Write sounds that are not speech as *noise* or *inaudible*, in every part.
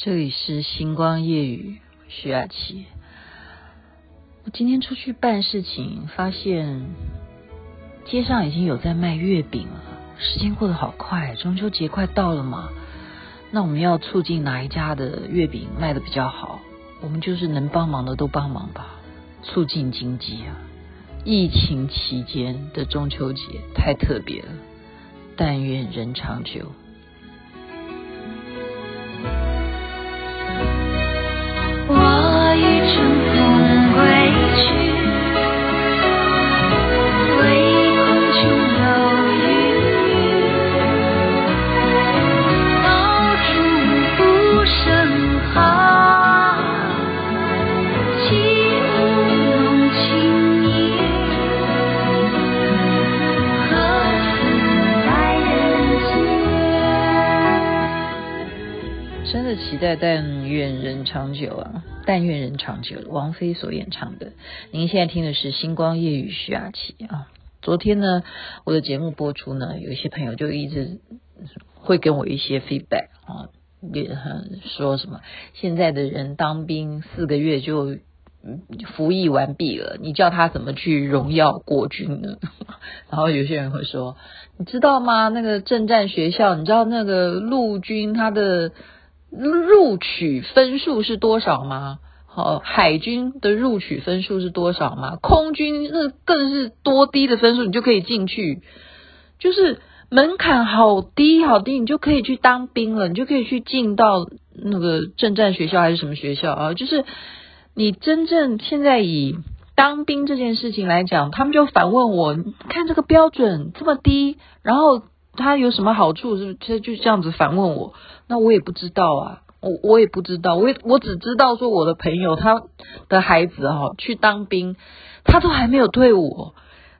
这里是星光夜语，徐雅琪。我今天出去办事情，发现街上已经有在卖月饼了。时间过得好快，中秋节快到了嘛。那我们要促进哪一家的月饼卖得比较好？我们就是能帮忙的都帮忙吧，促进经济啊。疫情期间的中秋节太特别了，但愿人长久。真的期待但愿人长久啊！但愿人长久。王菲所演唱的，您现在听的是《星光夜雨》徐雅琪啊。昨天呢，我的节目播出呢，有一些朋友就一直会给我一些 feedback 啊，也很说什么现在的人当兵四个月就服役完毕了，你叫他怎么去荣耀国军呢？*laughs* 然后有些人会说，你知道吗？那个政战学校，你知道那个陆军他的。录取分数是多少吗？哦，海军的录取分数是多少吗？空军那更是多低的分数，你就可以进去，就是门槛好低好低，你就可以去当兵了，你就可以去进到那个政战学校还是什么学校啊？就是你真正现在以当兵这件事情来讲，他们就反问我，看这个标准这么低，然后。他有什么好处？是不是他就这样子反问我？那我也不知道啊，我我也不知道，我我只知道说我的朋友他的孩子哈去当兵，他都还没有退伍，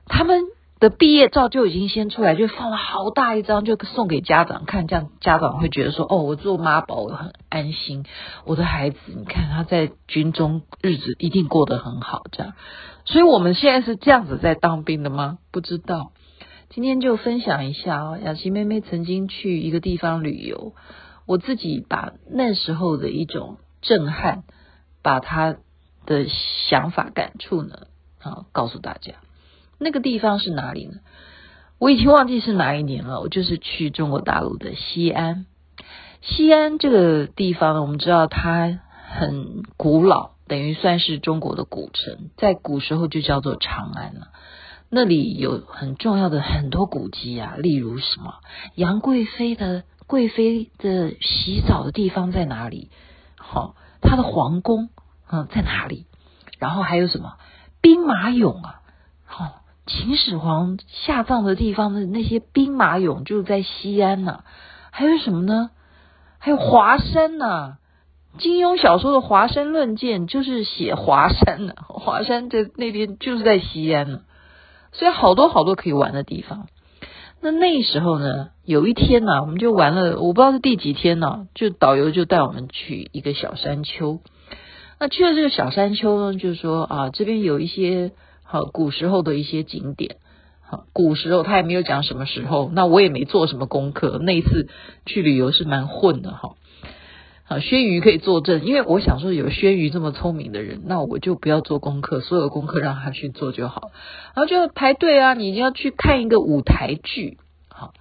他们的毕业照就已经先出来，就放了好大一张，就送给家长看，这样家长会觉得说哦，我做妈宝我很安心，我的孩子你看他在军中日子一定过得很好，这样，所以我们现在是这样子在当兵的吗？不知道。今天就分享一下哦，雅琪妹妹曾经去一个地方旅游，我自己把那时候的一种震撼，把他的想法感触呢，啊，告诉大家。那个地方是哪里呢？我已经忘记是哪一年了。我就是去中国大陆的西安。西安这个地方呢，我们知道它很古老，等于算是中国的古城，在古时候就叫做长安了。那里有很重要的很多古迹啊，例如什么杨贵妃的贵妃的洗澡的地方在哪里？好，她的皇宫嗯在哪里？然后还有什么兵马俑啊？好，秦始皇下葬的地方的那些兵马俑就在西安呢。还有什么呢？还有华山呢？金庸小说的《华山论剑》就是写华山的，华山在那边就是在西安呢。所以好多好多可以玩的地方。那那时候呢，有一天呢、啊，我们就玩了，我不知道是第几天呢、啊，就导游就带我们去一个小山丘。那去了这个小山丘呢，就是说啊，这边有一些好古时候的一些景点。好，古时候他也没有讲什么时候，那我也没做什么功课。那一次去旅游是蛮混的哈。啊，轩瑜可以作证，因为我想说有轩瑜这么聪明的人，那我就不要做功课，所有功课让他去做就好。然后就排队啊，你要去看一个舞台剧。好，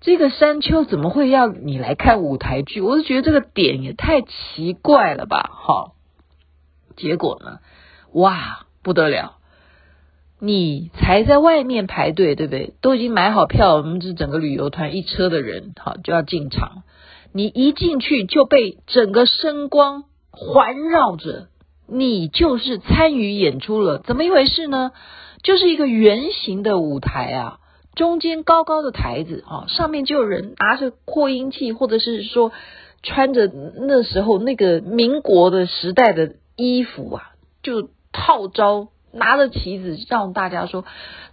这个山丘怎么会要你来看舞台剧？我是觉得这个点也太奇怪了吧。好，结果呢，哇，不得了，你才在外面排队，对不对？都已经买好票，我们这整个旅游团一车的人，好，就要进场。你一进去就被整个声光环绕着，你就是参与演出了，怎么一回事呢？就是一个圆形的舞台啊，中间高高的台子啊，上面就有人拿着扩音器，或者是说穿着那时候那个民国的时代的衣服啊，就号召拿着旗子让大家说：“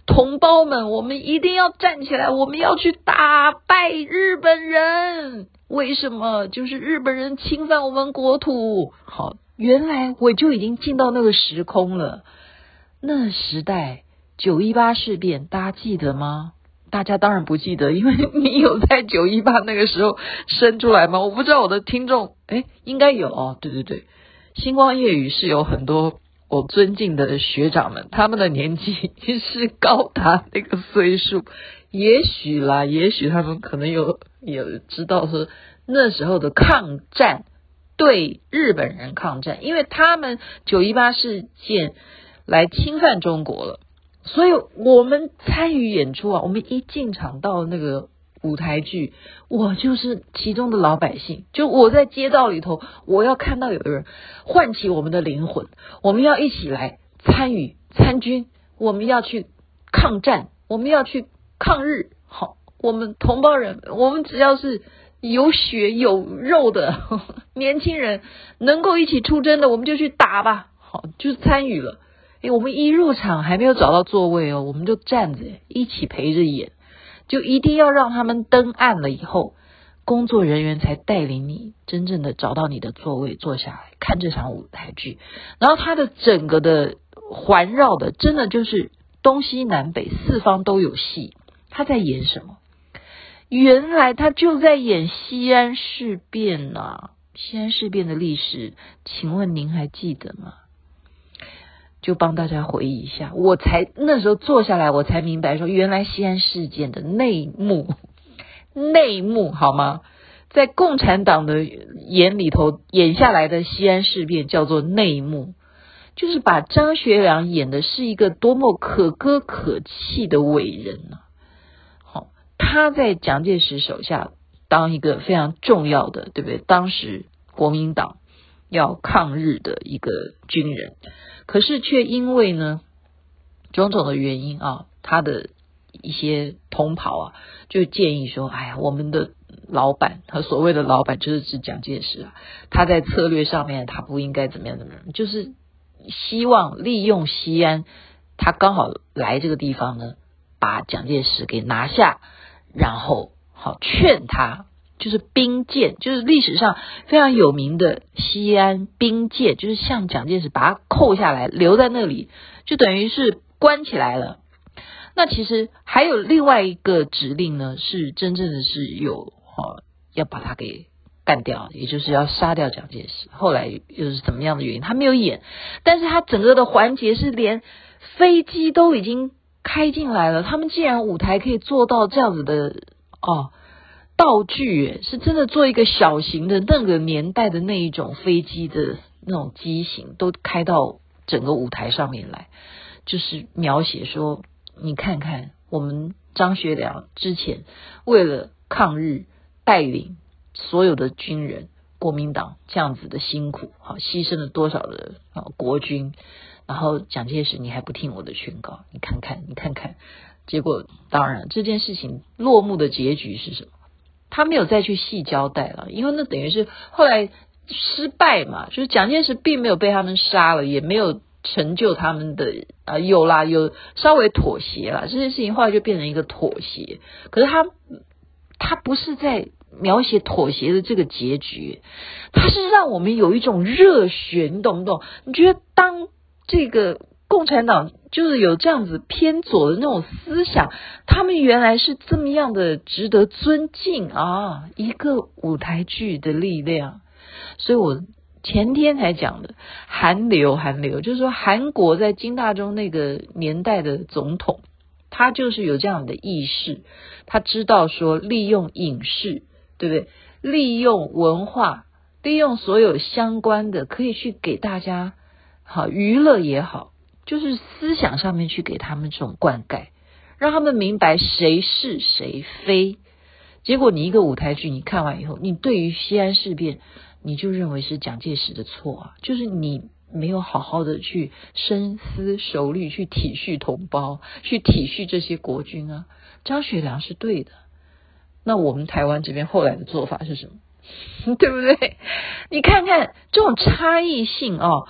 同胞们，我们一定要站起来，我们要去打败日本人。”为什么？就是日本人侵犯我们国土。好，原来我就已经进到那个时空了。那时代九一八事变，大家记得吗？大家当然不记得，因为你有在九一八那个时候生出来吗？我不知道我的听众，哎，应该有哦。对对对，星光夜雨是有很多我尊敬的学长们，他们的年纪是高达那个岁数，也许啦，也许他们可能有也知道说那时候的抗战，对日本人抗战，因为他们九一八事件来侵犯中国了。所以我们参与演出啊，我们一进场到那个舞台剧，我就是其中的老百姓。就我在街道里头，我要看到有人唤起我们的灵魂，我们要一起来参与参军，我们要去抗战，我们要去抗日。我们同胞人，我们只要是有血有肉的 *laughs* 年轻人，能够一起出征的，我们就去打吧。好，就参与了。诶，我们一入场还没有找到座位哦，我们就站着一起陪着演，就一定要让他们登岸了以后，工作人员才带领你真正的找到你的座位坐下来看这场舞台剧。然后它的整个的环绕的，真的就是东西南北四方都有戏。他在演什么？原来他就在演西安事变呐、西安事变的历史，请问您还记得吗？就帮大家回忆一下，我才那时候坐下来，我才明白说，原来西安事件的内幕，*laughs* 内幕好吗？在共产党的眼里头演下来的西安事变叫做内幕，就是把张学良演的是一个多么可歌可泣的伟人呢、他在蒋介石手下当一个非常重要的，对不对？当时国民党要抗日的一个军人。可是却因为呢种种的原因啊，他的一些同袍啊，就建议说：“哎呀，我们的老板和所谓的老板就是指蒋介石啊，他在策略上面他不应该怎么样怎么样，就是希望利用西安，他刚好来这个地方呢，把蒋介石给拿下，然后好劝他。”就是兵谏，就是历史上非常有名的西安兵谏，就是向蒋介石把他扣下来，留在那里，就等于是关起来了。那其实还有另外一个指令呢，是真正的是有哦，要把他给干掉，也就是要杀掉蒋介石。后来又是怎么样的原因，他没有演，但是他整个的环节是连飞机都已经开进来了，他们既然舞台可以做到这样子的哦。道具是真的做一个小型的那个年代的那一种飞机的那种机型，都开到整个舞台上面来，就是描写说，你看看我们张学良之前为了抗日带领所有的军人，国民党这样子的辛苦，好牺牲了多少的啊国军，然后蒋介石你还不听我的劝告，你看看你看看，结果当然这件事情落幕的结局是什么？他没有再去细交代了，因为那等于是后来失败嘛，就是蒋介石并没有被他们杀了，也没有成就他们的啊，有啦，有稍微妥协了，这件事情后来就变成一个妥协。可是他他不是在描写妥协的这个结局，他是让我们有一种热血，你懂不懂？你觉得当这个。共产党就是有这样子偏左的那种思想，他们原来是这么样的值得尊敬啊！一个舞台剧的力量，所以我前天才讲的韩流，韩流就是说韩国在金大中那个年代的总统，他就是有这样的意识，他知道说利用影视，对不对？利用文化，利用所有相关的，可以去给大家好娱乐也好。就是思想上面去给他们这种灌溉，让他们明白谁是谁非。结果你一个舞台剧，你看完以后，你对于西安事变，你就认为是蒋介石的错啊，就是你没有好好的去深思熟虑，去体恤同胞，去体恤这些国军啊。张学良是对的，那我们台湾这边后来的做法是什么？*laughs* 对不对？*laughs* 你看看这种差异性哦。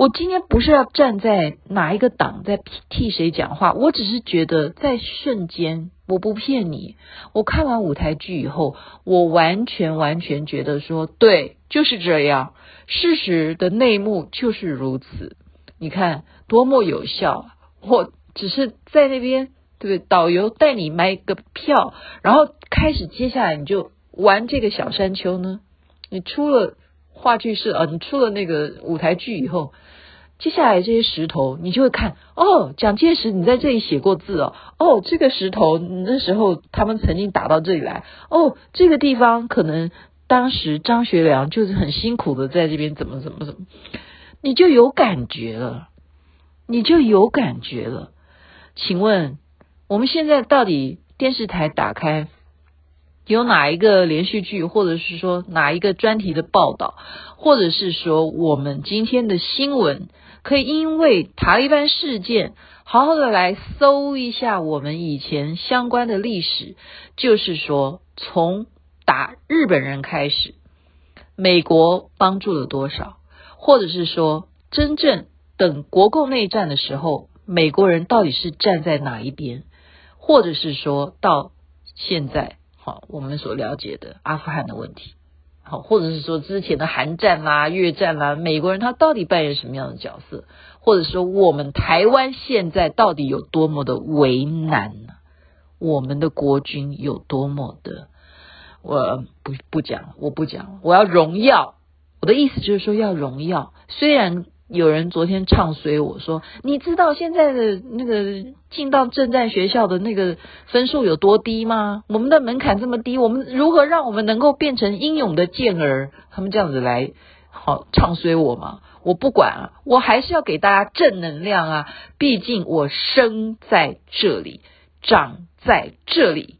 我今天不是要站在哪一个党在替谁讲话，我只是觉得在瞬间，我不骗你，我看完舞台剧以后，我完全完全觉得说，对，就是这样，事实的内幕就是如此。你看多么有效，我只是在那边对不对？导游带你买个票，然后开始接下来你就玩这个小山丘呢？你出了话剧社啊，你出了那个舞台剧以后。接下来这些石头，你就会看哦，蒋介石你在这里写过字哦，哦，这个石头那时候他们曾经打到这里来，哦，这个地方可能当时张学良就是很辛苦的在这边怎么怎么怎么，你就有感觉了，你就有感觉了。请问我们现在到底电视台打开有哪一个连续剧，或者是说哪一个专题的报道，或者是说我们今天的新闻？可以因为塔利班事件，好好的来搜一下我们以前相关的历史，就是说从打日本人开始，美国帮助了多少，或者是说真正等国共内战的时候，美国人到底是站在哪一边，或者是说到现在，好，我们所了解的阿富汗的问题。好，或者是说之前的韩战啦、越战啦，美国人他到底扮演什么样的角色？或者说我们台湾现在到底有多么的为难呢？我们的国军有多么的……我不不讲，我不讲，我要荣耀。我的意思就是说要荣耀，虽然。有人昨天唱衰我说：“你知道现在的那个进到正在学校的那个分数有多低吗？我们的门槛这么低，我们如何让我们能够变成英勇的健儿？他们这样子来好唱衰我吗？我不管啊，我还是要给大家正能量啊！毕竟我生在这里，长在这里，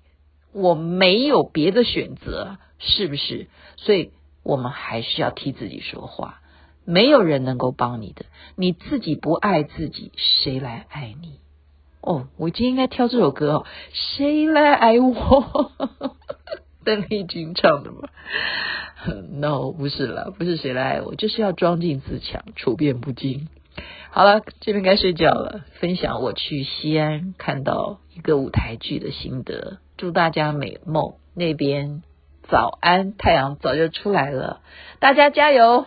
我没有别的选择，是不是？所以我们还是要替自己说话。”没有人能够帮你的，你自己不爱自己，谁来爱你？哦，我今天应该挑这首歌哦，谁来爱我？*laughs* 邓丽君唱的吗？No，不是啦，不是谁来爱我，就是要装进自强，处变不惊。好了，这边该睡觉了。分享我去西安看到一个舞台剧的心得，祝大家美梦。那边早安，太阳早就出来了，大家加油。